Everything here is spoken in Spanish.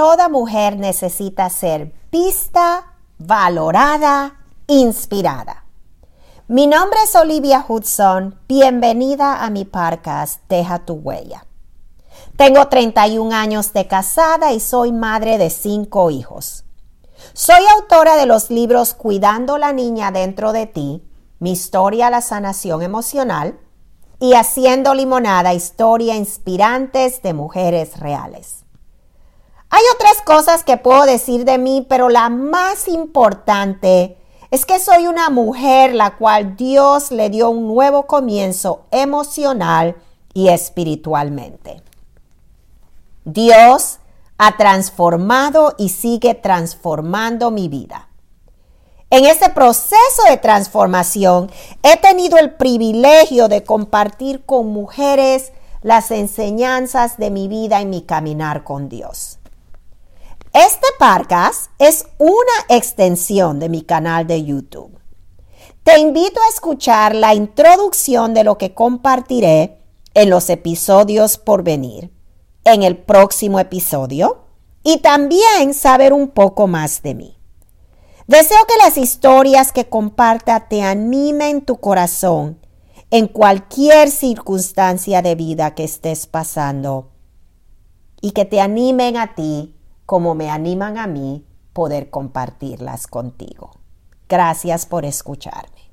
toda mujer necesita ser vista, valorada, inspirada. Mi nombre es Olivia Hudson. Bienvenida a mi podcast Deja tu huella. Tengo 31 años de casada y soy madre de cinco hijos. Soy autora de los libros Cuidando la niña dentro de ti, Mi historia la sanación emocional y Haciendo limonada, historia inspirantes de mujeres reales. Cosas que puedo decir de mí, pero la más importante es que soy una mujer la cual Dios le dio un nuevo comienzo emocional y espiritualmente. Dios ha transformado y sigue transformando mi vida. En este proceso de transformación he tenido el privilegio de compartir con mujeres las enseñanzas de mi vida y mi caminar con Dios. Podcast es una extensión de mi canal de YouTube. Te invito a escuchar la introducción de lo que compartiré en los episodios por venir, en el próximo episodio, y también saber un poco más de mí. Deseo que las historias que comparta te animen tu corazón en cualquier circunstancia de vida que estés pasando y que te animen a ti como me animan a mí poder compartirlas contigo. Gracias por escucharme.